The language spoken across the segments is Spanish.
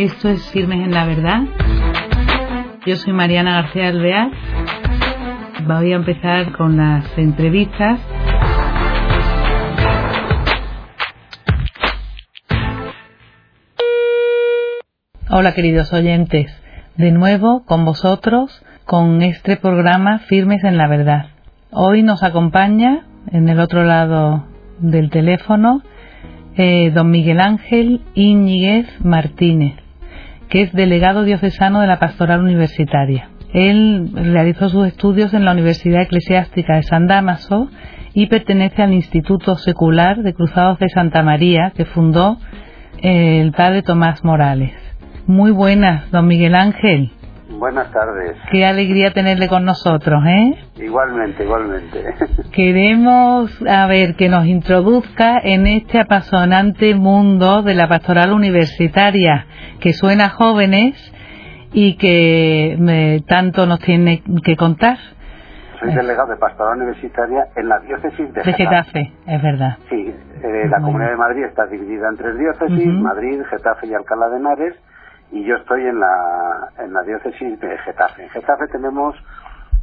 Esto es Firmes en la Verdad. Yo soy Mariana García Alvear. Voy a empezar con las entrevistas. Hola queridos oyentes, de nuevo con vosotros con este programa Firmes en la Verdad. Hoy nos acompaña en el otro lado del teléfono eh, don Miguel Ángel Íñiguez Martínez, que es delegado diocesano de la Pastoral Universitaria. Él realizó sus estudios en la Universidad Eclesiástica de San Damaso y pertenece al Instituto Secular de Cruzados de Santa María que fundó eh, el padre Tomás Morales. Muy buenas, don Miguel Ángel. Buenas tardes. Qué alegría tenerle con nosotros, ¿eh? Igualmente, igualmente. Queremos, a ver, que nos introduzca en este apasionante mundo de la pastoral universitaria, que suena a jóvenes y que tanto nos tiene que contar. Soy delegado de pastoral universitaria en la diócesis de, de Getafe. es verdad. Sí, eh, la Comunidad de Madrid está dividida en tres diócesis, Madrid, Getafe y Alcalá de Henares y yo estoy en la, en la diócesis de Getafe. En Getafe tenemos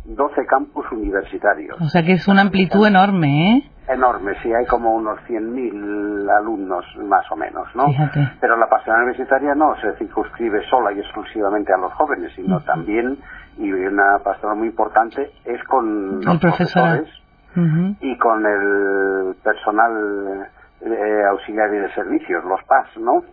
12 campus universitarios. O sea que es una amplitud enorme, ¿eh? Enorme, sí, hay como unos 100.000 alumnos más o menos, ¿no? Fíjate. Pero la pasión universitaria no se circunscribe sola y exclusivamente a los jóvenes, sino también, y una pastoral muy importante, es con los profesores y con el personal eh, auxiliario de servicios, los PAS, ¿no?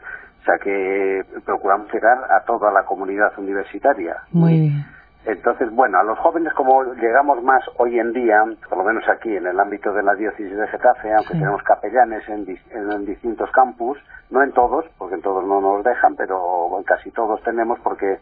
O sea que procuramos llegar a toda la comunidad universitaria. Muy bien. Entonces, bueno, a los jóvenes como llegamos más hoy en día, por lo menos aquí en el ámbito de la diócesis de Getafe, aunque tenemos capellanes en, en, distintos campus, no en todos, porque en todos no nos dejan, pero en casi todos tenemos porque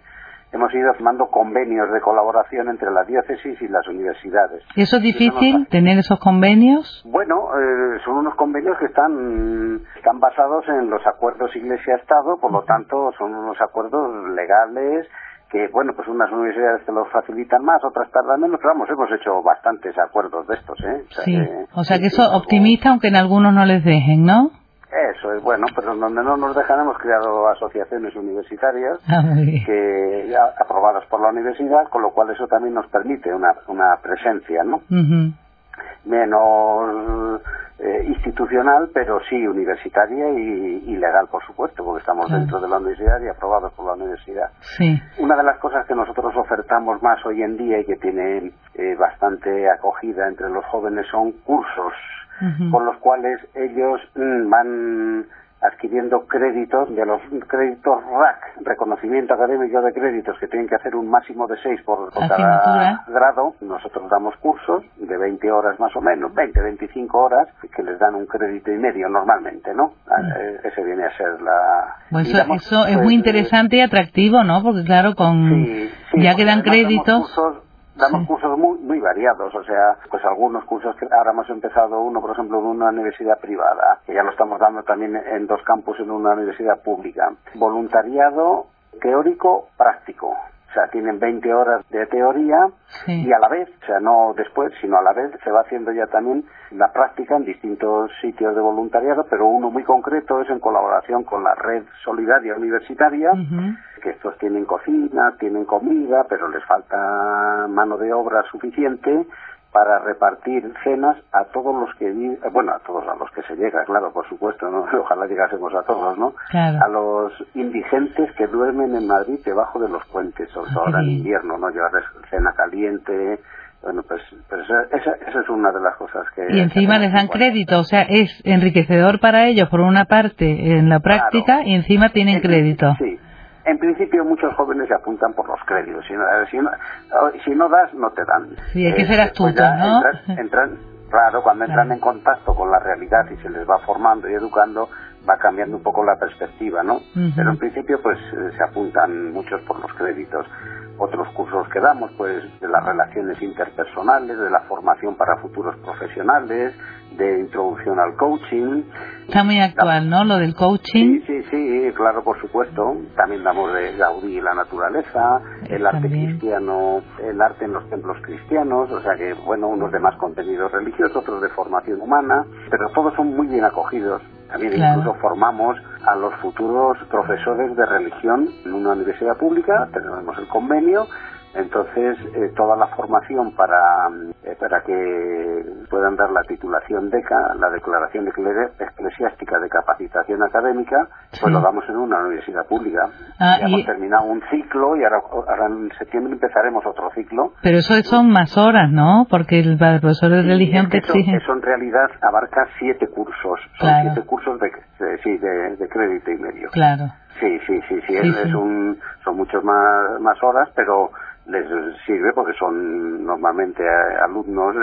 hemos ido firmando convenios de colaboración entre la diócesis y las universidades. ¿Y eso es difícil, tener esos convenios? Bueno, eh, son unos convenios que están, están basados en los acuerdos Iglesia-Estado, por lo tanto son unos acuerdos legales que, bueno, pues unas universidades te los facilitan más, otras tardan menos, pero vamos, hemos hecho bastantes acuerdos de estos, ¿eh? O sea, sí, o sea que eso optimista, aunque en algunos no les dejen, ¿no? Eso es bueno, pero donde no nos dejan hemos creado asociaciones universitarias ah, que aprobadas por la universidad, con lo cual eso también nos permite una, una presencia, ¿no? Menos eh, institucional, pero sí universitaria y, legal, por supuesto, porque estamos dentro de la universidad y aprobados por la universidad. Sí. Una de las cosas que nosotros ofertamos más hoy en día y que tiene eh, bastante acogida entre los jóvenes son cursos con los cuales ellos mm, van adquiriendo créditos de los créditos RAC, reconocimiento académico de créditos, que tienen que hacer un máximo de seis por, cada grado. Nosotros damos cursos de 20 horas más o menos, 20, 25 horas, que les dan un crédito y medio normalmente, ¿no? Ah, eh, ese viene a ser la... Pues eso, es muy interesante y atractivo, ¿no? Porque claro, con ya que dan créditos... Damos cursos muy, muy variados, o sea, pues algunos cursos que ahora hemos empezado uno, por ejemplo, en una universidad privada, que ya lo estamos dando también en dos campus en una universidad pública. Voluntariado teórico práctico. O sea, tienen 20 horas de teoría y a la vez, o sea, no después, sino a la vez se va haciendo ya también la práctica en distintos sitios de voluntariado, pero uno muy concreto es en colaboración con la red solidaria universitaria, que estos tienen cocina, tienen comida, pero les falta mano de obra suficiente para repartir cenas a todos los que bueno a todos a los que se llega claro por supuesto no ojalá llegásemos a todos no a los indigentes que duermen en Madrid debajo de los puentes sobre todo ahora en invierno no llevarles cena caliente bueno pues, pues esa, esa, es una de las cosas que y encima les dan crédito o sea es enriquecedor para ellos por una parte en la práctica y encima tienen crédito. sí en principio muchos jóvenes se apuntan por los créditos. Si no, si no, das, no te dan. Sí, hay que ser eh, astuto, ¿no? Entran, claro, cuando entran en contacto con la realidad y se les va formando y educando, va cambiando un poco la perspectiva, ¿no? Pero en principio, pues eh, se apuntan muchos por los créditos. Otros cursos que damos, pues de las relaciones interpersonales, de la formación para futuros profesionales, de introducción al coaching. Está muy actual, ¿no? Lo del coaching. Sí, sí, sí, claro, por supuesto. También damos de Gaudí y la naturaleza, el arte cristiano, el arte en los templos cristianos, o sea que, bueno, unos de más contenido religioso, otros de formación humana, pero todos son muy bien acogidos También incluso formamos a los futuros profesores de religión en una universidad pública, tenemos el convenio entonces, eh, toda la formación para, eh, para que puedan dar la titulación DECA, la Declaración Eclesiástica de Capacitación Académica, pues lo damos en una universidad pública. Ah, ya hemos terminado un ciclo y ahora, en septiembre empezaremos otro ciclo. Pero eso son más horas, ¿no? Porque el, profesor de religión te exige... Eso, en realidad abarca siete cursos. Son siete cursos de, sí, de, crédito y medio. Claro. Sí, sí, sí, sí, es, un, son muchos más, más horas, pero les sirve porque son normalmente alumnos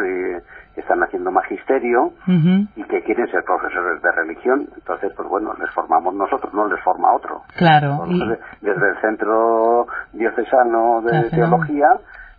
que están haciendo magisterio y que quieren ser profesores de religión. Entonces, pues bueno, les formamos nosotros, no les forma otro. Claro. Desde el Centro Diocesano de Teología,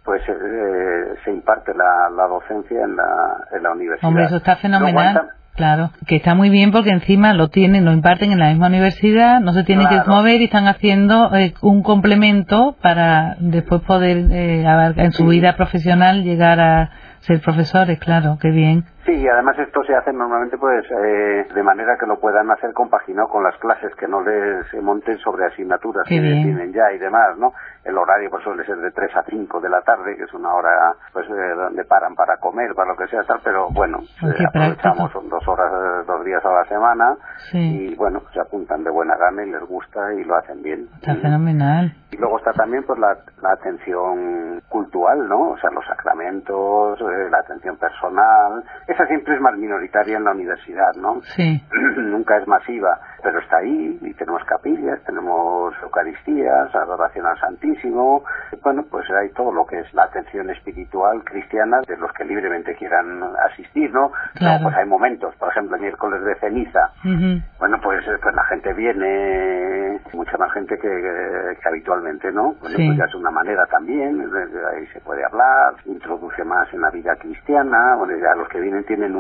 pues eh, se imparte la, la docencia en la, en la universidad. Hombre, eso está fenomenal. Claro, que está muy bien porque encima lo tienen, lo imparten en la misma universidad, no se tienen que mover y están haciendo eh, un complemento para después poder eh, en su vida profesional llegar a ser profesores, claro, qué bien. Sí, y además esto se hace normalmente pues eh, de manera que lo puedan hacer compaginado con las clases, que no les monten sobre asignaturas que tienen ya y demás, ¿no? El horario pues suele ser de 3 a 5 de la tarde, que es una hora pues eh, donde paran para comer, para lo que sea, tal, pero bueno, eh, aprovechamos, son dos horas, dos días a la semana y bueno, se apuntan de buena gana y les gusta y lo hacen bien. Está fenomenal. Luego está también pues la, la atención cultural, ¿no? O sea, los sacramentos, la atención personal, esa siempre es más minoritaria en la universidad, ¿no? Sí. Nunca es masiva, pero está ahí y tenemos capillas, tenemos eucaristías, adoración al Santísimo. Bueno, pues hay todo lo que es la atención espiritual cristiana de los que libremente quieran asistir, ¿no? Claro. pues hay momentos, por ejemplo, el miércoles de ceniza. Bueno, pues, eh, pues la gente viene, mucha más gente que, habitualmente, ¿no? Bueno, pues ya es una manera también, ahí se puede hablar, introduce más en la vida cristiana, bueno, ya los que vienen tienen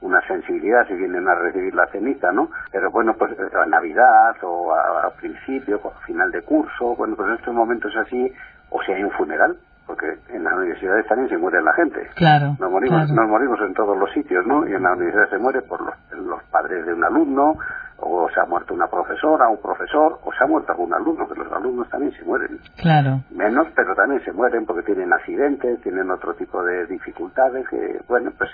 una sensibilidad si vienen a recibir la ceniza, ¿no? Pero bueno, pues a Navidad o a, principio, a final de curso, bueno, pues en estos momentos así, o si hay un funeral, porque en las universidades también se muere la gente. Claro. Nos morimos, Nos morimos en todos los sitios, ¿no? Y en la universidad se muere por los, los padres de un alumno, o se ha muerto una profesora, un profesor, o se ha muerto algún alumno, que los alumnos también se mueren. Claro. Menos, pero también se mueren porque tienen accidentes, tienen otro tipo de dificultades que, bueno, pues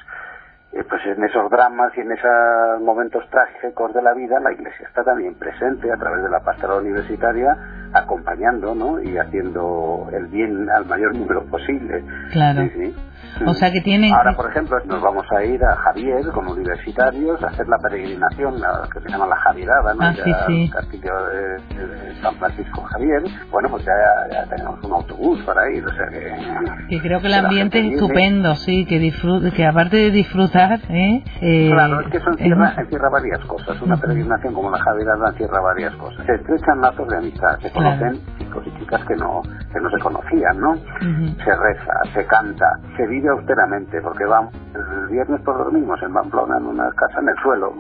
eh, pues en esos dramas y en esos momentos trágicos de la vida, la Iglesia está también presente a través de la pastoral universitaria, acompañando ¿no? y haciendo el bien al mayor número posible. Claro. O sea que tienen... Ahora, por ejemplo, nos vamos a ir a Javier con universitarios a hacer la peregrinación, la, que se llama la Javierada, ¿no? Ah, sí, sí. castillo de, San Francisco Javier. Bueno, pues ya, tenemos un autobús para ir, o sea que... Que creo que el ambiente es estupendo, sí, que disfrute, que aparte de disfrutar, ¿eh? eh claro, es que eso encierra, varias cosas. Una peregrinación como la Javierada encierra varias cosas. Se estrechan lazos de amistad, se conocen chicos y chicas que no, que no se conocían, ¿no? Se reza, se canta, se vive austeramente, porque vamos, el viernes por dormimos en Pamplona en una casa en el suelo,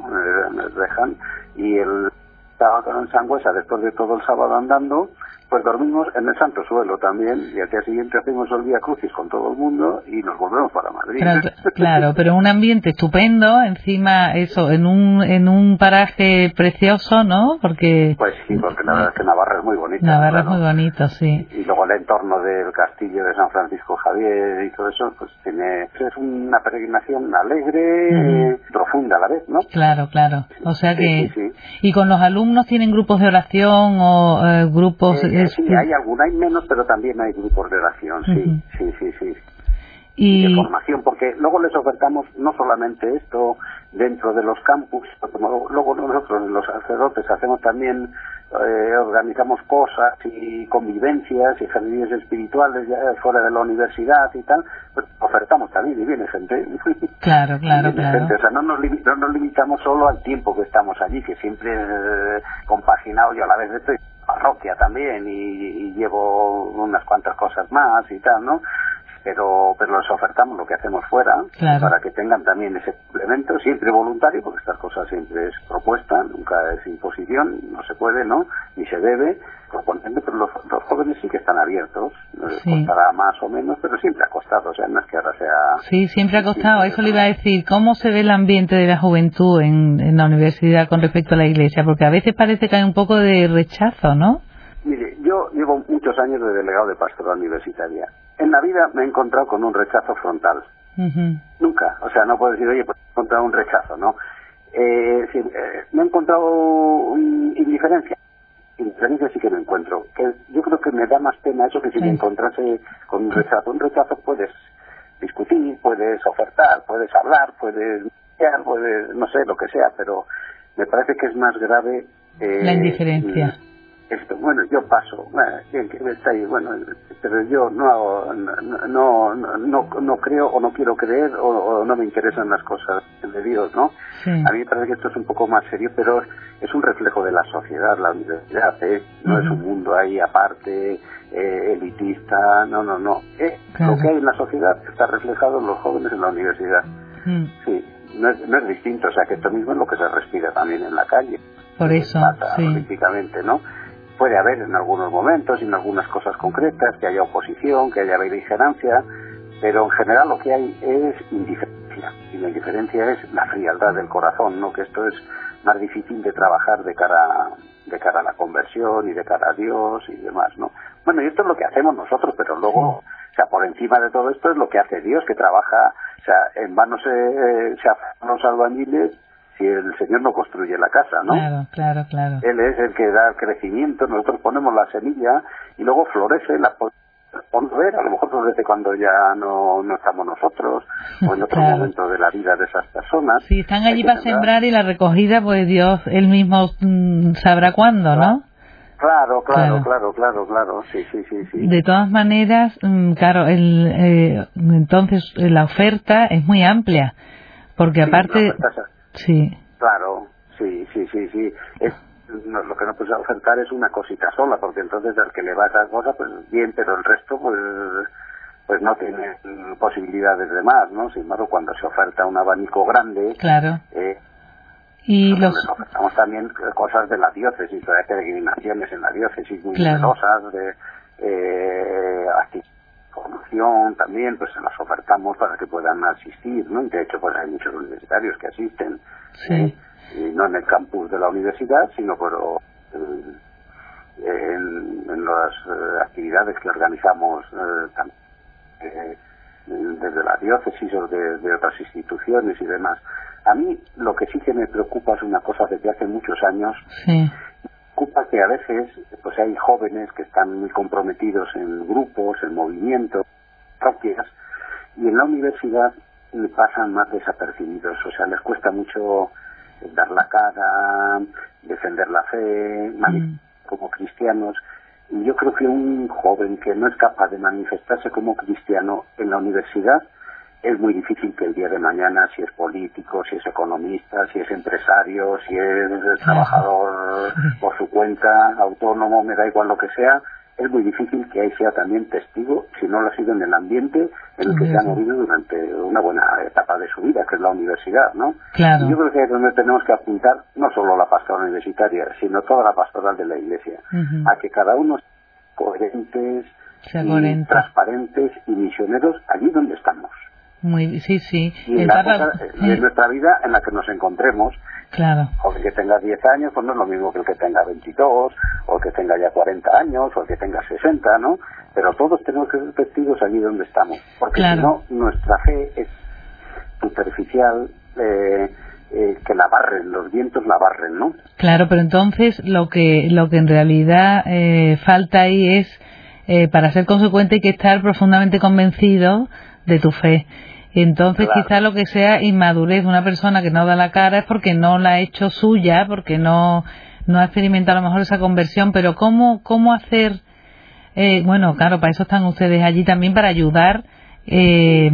en el Rejan, y el sábado en Sangüesa, después de todo el sábado andando, pues dormimos en el Santo Suelo también y al día siguiente hacemos el día Crucis con todo el mundo y nos volvemos para Madrid. Claro, pero un ambiente estupendo, encima eso, en un, en un paraje precioso, ¿no? Porque... Pues sí, porque la verdad es que Navarra es muy bonita. Navarra es muy bonito, sí. Y luego el entorno del castillo de San Francisco Javier y todo eso, pues tiene... Es una peregrinación alegre, profunda a la vez, ¿no? Claro, claro. O sea que... ¿Y con los alumnos tienen grupos de oración o eh, grupos... Eh, sí, hay alguna, hay menos, pero también hay grupos de oración, sí, sí, sí, sí. Y... de formación, porque luego les ofertamos no solamente esto dentro de los campus, como luego nosotros los sacerdotes hacemos también, eh, organizamos cosas y convivencias y jardines espirituales ya fuera de la universidad y tal, pues ofertamos también y viene gente. Claro, claro, claro. O sea, no nos, no nos limitamos solo al tiempo que estamos allí, que siempre eh, compaginado yo a la vez estoy parroquia también y, llevo unas cuantas cosas más y tal, ¿no? pero pero les ofertamos lo que hacemos fuera para que tengan también ese complemento, siempre voluntario, porque estas cosas siempre es propuesta, nunca es imposición, no se puede, ¿no? Ni se debe, pero los, jóvenes sí que están abiertos, costará más o menos, pero siempre ha costado, o sea, no es que ahora sea... Sí, siempre ha costado, eso le iba a decir, ¿cómo se ve el ambiente de la juventud en, en la universidad con respecto a la iglesia? Porque a veces parece que hay un poco de rechazo, ¿no? Mire, yo llevo muchos años de delegado de pastoral universitaria. En la vida me he encontrado con un rechazo frontal. Nunca. O sea, no puedo decir, oye, pues he encontrado un rechazo, ¿no? Eh, eh, me he encontrado indiferencia. Indiferencia sí que me encuentro. Que yo creo que me da más pena eso que si me encontrase con un rechazo. Un rechazo puedes discutir, puedes ofertar, puedes hablar, puedes puedes, no sé, lo que sea, pero me parece que es más grave... Eh, la indiferencia esto, bueno, yo paso, bueno, pero yo no, no, no, no, creo o no quiero creer o, no me interesan las cosas de Dios, ¿no? A mí me parece que esto es un poco más serio, pero es un reflejo de la sociedad, la universidad, ¿eh? No es un mundo ahí aparte, eh, elitista, no, no, no. Eh, Lo que hay en la sociedad está reflejado en los jóvenes en la universidad. Sí, no es, no es distinto, o sea que esto mismo es lo que se respira también en la calle. Por eso, sí. políticamente, ¿no? Puede haber en algunos momentos y en algunas cosas concretas que haya oposición, que haya beligerancia, pero en general lo que hay es indiferencia. Y la indiferencia es la frialdad del corazón, ¿no? Que esto es más difícil de trabajar de cara, de cara a la conversión y de cara a Dios y demás, ¿no? Bueno, y esto es lo que hacemos nosotros, pero luego, o sea, por encima de todo esto es lo que hace Dios, que trabaja, o sea, en vano se, se hacen los albañiles si el Señor no construye la casa, ¿no? Claro, claro, claro. Él es el que da crecimiento, nosotros ponemos la semilla y luego florece, la podemos ver, a lo mejor florece cuando ya no, no estamos nosotros o en otro momento de la vida de esas personas. Sí, están allí para sembrar y la recogida, pues Dios, Él mismo mm, sabrá cuándo, ¿no? Claro, claro, claro, claro, claro, sí, sí, sí, sí. De todas maneras, mm, claro, el, eh, entonces la oferta es muy amplia, porque aparte... Sí. Claro, sí, sí, sí, sí. Es, lo que no puedes ofertar es una cosita sola, porque entonces al que le va a esa cosa, pues bien, pero el resto, pues pues no tiene posibilidades de más, ¿no? Sin embargo, cuando se oferta un abanico grande, claro. Eh, y los ofertamos también cosas de la diócesis, hay peregrinaciones en la diócesis muy numerosas, de eh, formación también, pues se las ofertamos para que puedan asistir, ¿no? Y de hecho, pues hay muchos universitarios que asisten, ¿eh? Y no en el campus de la universidad, sino por, en, en, las eh, actividades que organizamos eh, desde la diócesis o de, de, otras instituciones y demás. A mí lo que sí que me preocupa es una cosa desde hace muchos años, sí. Preocupa que a veces pues hay jóvenes que están muy comprometidos en grupos, en movimientos, propias, y en la universidad pasan más desapercibidos, o sea, les cuesta mucho dar la cara, defender la fe, mm. como cristianos. Y yo creo que un joven que no es capaz de manifestarse como cristiano en la universidad es muy difícil que el día de mañana, si es político, si es economista, si es empresario, si es trabajador por su cuenta, autónomo, me da igual lo que sea, es muy difícil que ahí sea también testigo, si no lo ha sido en el ambiente en el que se ha movido durante una buena etapa de su vida, que es la universidad, ¿no? Claro. Y yo creo que es donde tenemos que apuntar no solo la pastoral universitaria, sino toda la pastoral de la Iglesia, a que cada uno sea coherentes, y transparentes y misioneros allí donde estamos. Muy, sí, sí. Y en, nuestra vida en la que nos encontremos. Claro. O el que tenga 10 años, pues no es lo mismo que el que tenga 22, o el que tenga ya 40 años, o el que tenga 60, ¿no? Pero todos tenemos que ser testigos allí donde estamos. Porque si no, nuestra fe es superficial, eh, eh, que la barren, los vientos la barren, ¿no? Claro, pero entonces lo que, lo que en realidad eh, falta ahí es, para ser consecuente hay que estar profundamente convencido de tu fe. Entonces, quizá lo que sea inmadurez de una persona que no da la cara es porque no la ha hecho suya, porque no, no ha experimentado a lo mejor esa conversión, pero ¿cómo, cómo hacer? Eh, bueno, claro, para eso están ustedes allí también, para ayudar eh,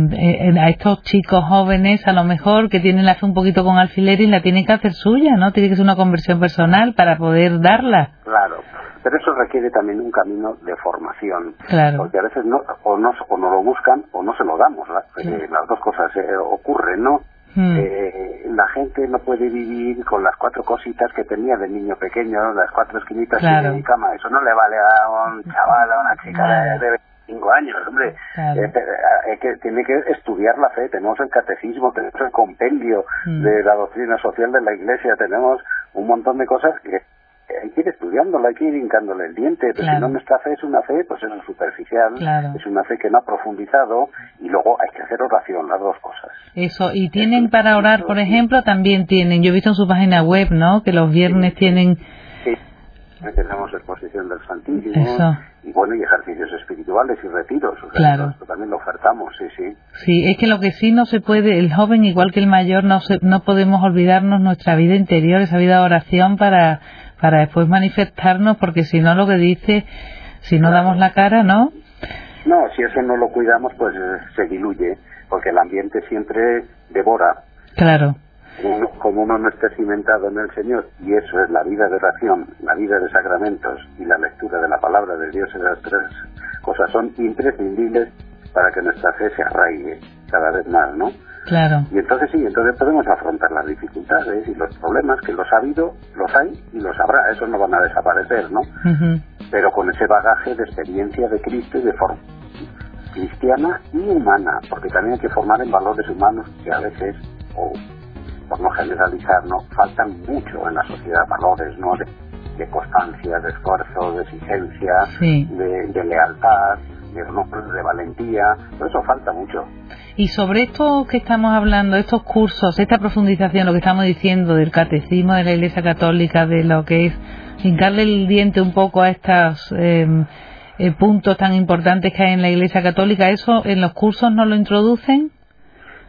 a estos chicos jóvenes, a lo mejor que tienen la fe un poquito con alfiler y la tienen que hacer suya, ¿no? Tiene que ser una conversión personal para poder darla. Claro. Pero eso requiere también un camino de formación. Claro. Porque a veces no, o no, o no lo buscan o no se lo damos. Eh, las dos cosas eh, ocurren, ¿no? Mm. Eh, la gente no puede vivir con las cuatro cositas que tenía de niño pequeño, las cuatro esquinitas Claro. y mi cama. Eso no le vale a un chaval, a una chica de, Claro. de 25 años, hombre. Claro. Eh, eh, que tiene que estudiar la fe. Tenemos el catecismo, tenemos el compendio Mm. de la doctrina social de la Iglesia, tenemos un montón de cosas que hay que ir estudiándola, hay que ir hincándole el diente, pero Claro. si no nuestra fe es una fe, pues es superficial, Claro. es una fe que no ha profundizado y luego hay que hacer oración, las dos cosas. Eso, y tienen para orar, por ejemplo, también tienen, yo he visto en su página web, ¿no? Que los viernes tienen, Sí, tenemos exposición del Santísimo Eso. y bueno, y ejercicios espirituales y retiros, o sea, Claro. esto también lo ofertamos, sí, sí. sí, es que lo que sí no se puede, el joven igual que el mayor, no se, no podemos olvidarnos nuestra vida interior, esa vida de oración para, para después manifestarnos, porque si no lo que dice, si no damos la cara, ¿no? No, si eso no lo cuidamos, pues eh, se diluye, porque el ambiente siempre devora. Claro, Uno- como uno no esté cimentado en el Señor, y eso es la vida de oración, la vida de sacramentos y la lectura de la palabra de Dios, esas tres cosas son imprescindibles para que nuestra fe se arraigue cada vez más, ¿no? Claro, Y entonces sí, entonces podemos afrontar las dificultades y los problemas que los ha habido, los hay y los habrá, esos no van a desaparecer, ¿no? Pero con ese bagaje de experiencia de Cristo y de forma cristiana y humana, porque también hay que formar en valores humanos que a veces, o por no generalizar, no faltan mucho en la sociedad valores, ¿no? De, de constancia, de esfuerzo, de exigencia, Sí. de, de lealtad, de, de valentía, todo eso falta mucho. Y sobre esto que estamos hablando, estos cursos, esta profundización, lo que estamos diciendo del catecismo de la Iglesia Católica, de lo que es hincarle el diente un poco a estos eh, eh, puntos tan importantes que hay en la Iglesia Católica, ¿eso en los cursos no lo introducen?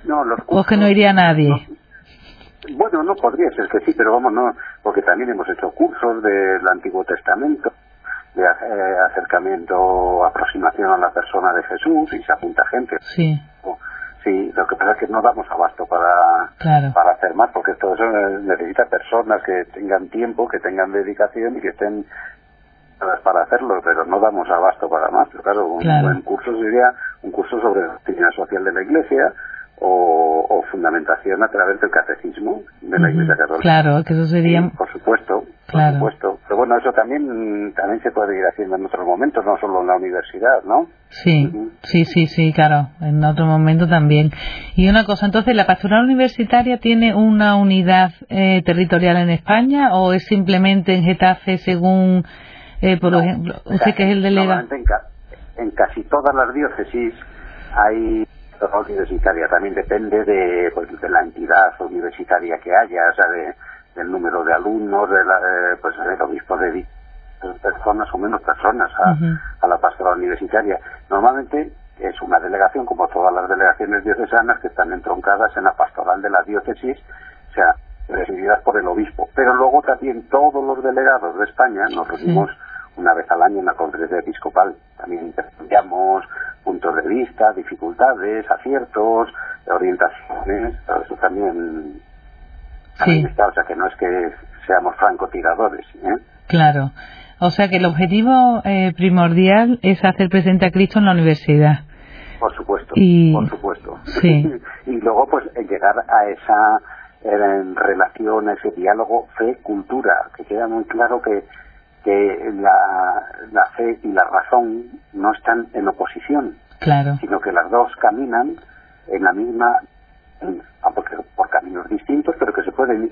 No, los ¿O es que no cursos- iría nadie? no- bueno, no podría ser que sí, pero vamos, no, porque también hemos hecho cursos del Antiguo Testamento, de eh, acercamiento, aproximación a la persona de Jesús, y se apunta gente. Sí, Sí, lo que pasa es que no damos abasto para, claro, para hacer más, porque todo eso eh, necesita personas que tengan tiempo, que tengan dedicación y que estén para hacerlo, pero no damos abasto para más. Pero claro, un Claro. buen curso sería un curso sobre la doctrina social de la Iglesia o, o fundamentación a través del catecismo de la. Iglesia Católica. claro, que eso sería... Sí, por supuesto, Claro. por supuesto. Bueno, eso también también se puede ir haciendo en otros momentos, no solo en la universidad, ¿no? Sí, sí, sí, sí, claro, en otro momento también. Y una cosa, entonces, ¿la pastoral universitaria tiene una unidad eh, territorial en España o es simplemente en Getafe según, eh, por No, ejemplo, usted que es el delegado? En, ca- en casi todas las diócesis hay universitaria. También depende de, pues, de la entidad universitaria que haya, o sea, de- del número de alumnos, de la, eh, pues el obispo de personas o menos personas a, a la pastoral universitaria. Normalmente es una delegación, como todas las delegaciones diocesanas, que están entroncadas en la pastoral de la diócesis, o sea, presididas por el obispo. Pero luego también todos los delegados de España nos reunimos una vez al año en la conferencia episcopal. También intercambiamos puntos de vista, dificultades, aciertos, orientaciones, todo eso también, también Sí. está. O sea, que no es que seamos francotiradores, ¿eh? Claro. O sea que el objetivo eh, primordial es hacer presente a Cristo en la universidad. Por supuesto, Y- por supuesto. sí. y luego, pues, llegar a esa eh, relación, ese diálogo fe-cultura, que queda muy claro que, que la, la fe y la razón no están en oposición, Claro, sino que las dos caminan en la misma,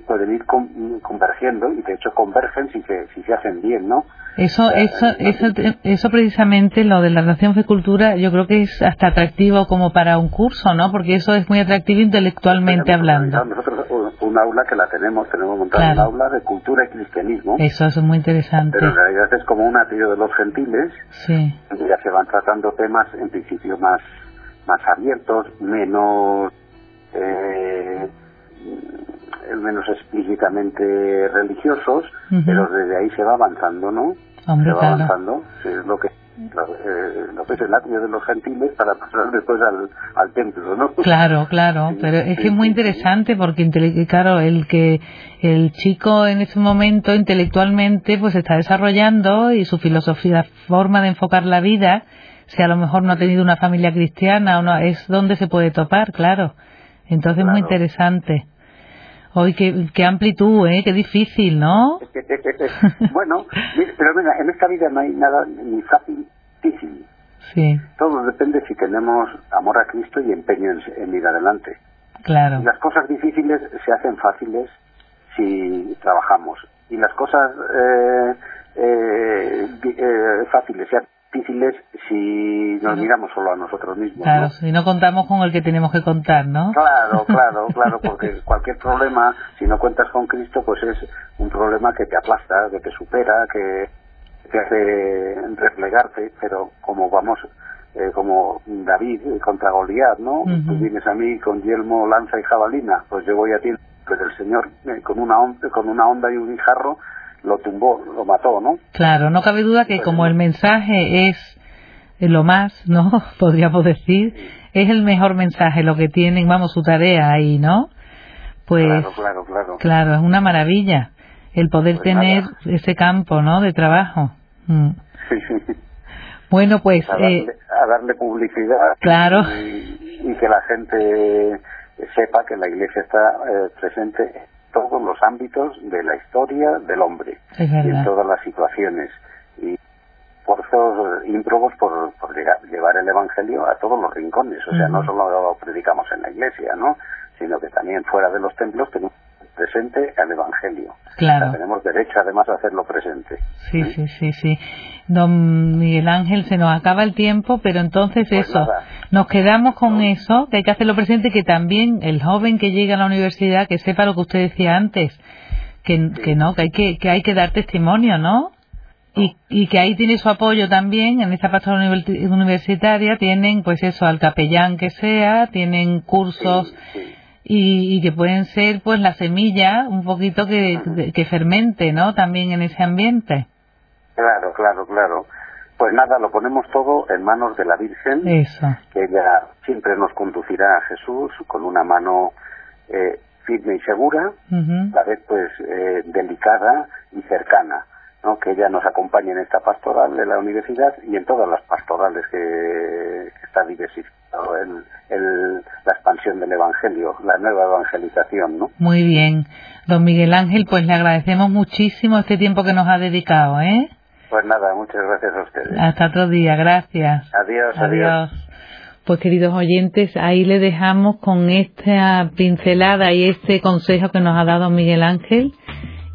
pueden, ir- con- convergiendo y de hecho convergen si se, si se hacen bien, ¿no? Eso, eso, eso, eso precisamente, lo de la relación fe-cultura, yo creo que es hasta atractivo como para un curso, ¿no? Porque eso es muy atractivo intelectualmente Tenemos hablando. Nosotros un, aula que la tenemos, tenemos montado Claro. un aula de cultura y cristianismo, Eso, eso es muy interesante. pero en realidad es como un atrio de los gentiles, Sí, donde ya se van tratando temas en principio más, más abiertos, menos, eh, menos explícitamente religiosos, pero desde ahí se va avanzando, ¿no? Hombre, se va claro. avanzando, es lo que lo, que es el atrio de los gentiles para pasar después al, al templo, ¿no? Claro, claro, pero es que es muy interesante porque, claro, el que el chico en ese momento intelectualmente pues está desarrollando y su filosofía, forma de enfocar la vida, si a lo mejor no ha tenido una familia cristiana o no, es donde se puede topar, claro. Entonces es muy interesante. Hoy qué, amplitud, ¿eh? Qué difícil, ¿no? bueno, pero mira, en esta vida no hay nada ni fácil ni difícil. Sí. Todo depende si tenemos amor a Cristo y empeño en, ir adelante. Claro. las cosas difíciles se hacen fáciles si trabajamos. Y las cosas eh, eh, eh fáciles se hacen difíciles si nos miramos solo a nosotros mismos. Claro, si no contamos con el que tenemos que contar, ¿no? Claro, claro, claro, porque cualquier problema, si no cuentas con Cristo, pues es un problema que te aplasta, que te supera, que te hace replegarte, pero como vamos, eh, como David contra Goliat, ¿no? Tú vienes a mí con yelmo, lanza y jabalina, pues yo voy a ti, pues el Señor eh, con una onda, con una onda y un guijarro lo tumbó, lo mató, ¿no? Claro, no cabe duda que como el mensaje es lo más, ¿no? Podríamos decir, es el mejor mensaje, lo que tienen, vamos, su tarea ahí, ¿no? Pues, claro, claro, claro. Claro, es una maravilla el poder pues tener ese campo, ¿no? De trabajo. Mm. Bueno, pues... A darle, eh, a darle publicidad. Claro. Y, que la gente sepa que la Iglesia está eh, presente los ámbitos de la historia del hombre. y en todas las situaciones. Y esfuerzos ímprobos por, por llevar el Evangelio a todos los rincones. O sea, no solo lo predicamos en la iglesia, ¿no? Sino que también fuera de los templos tenemos presente el Evangelio. Claro. tenemos derecho además a hacerlo presente. Sí, sí, sí, sí. Don Miguel Ángel, se nos acaba el tiempo, pero entonces pues eso, nos quedamos con eso, que hay que hacerlo presente, que también el joven que llega a la universidad, que sepa lo que usted decía antes, que, que no, que hay que, que hay que dar testimonio, ¿no? Y, y, que ahí tiene su apoyo también en esta pastoral universitaria tienen pues eso al capellán que sea tienen cursos Y, que pueden ser pues la semilla un poquito que, que fermente no también en ese ambiente. Claro claro claro. Pues nada lo ponemos todo en manos de la Virgen eso. que ella siempre nos conducirá a Jesús con una mano eh, firme y segura a la vez pues eh, delicada y cercana que ella nos acompañe en esta pastoral de la universidad y en todas las pastorales que, está el, la expansión del Evangelio, la nueva evangelización. ¿no? Muy bien. Don Miguel Ángel, pues le agradecemos muchísimo este tiempo que nos ha dedicado. ¿eh? Pues nada, muchas gracias a ustedes. Hasta otro día, gracias. Adiós, adiós. Pues queridos oyentes, ahí le dejamos con esta pincelada y este consejo que nos ha dado Miguel Ángel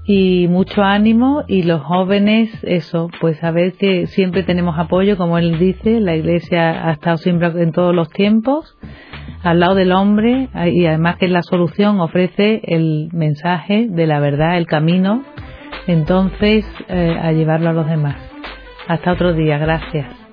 y mucho ánimo y los jóvenes eso pues saber que siempre tenemos apoyo como él dice la iglesia ha estado siempre en todos los tiempos al lado del hombre y además que la solución ofrece el mensaje de la verdad el camino entonces eh, a llevarlo a los demás. Hasta otro día gracias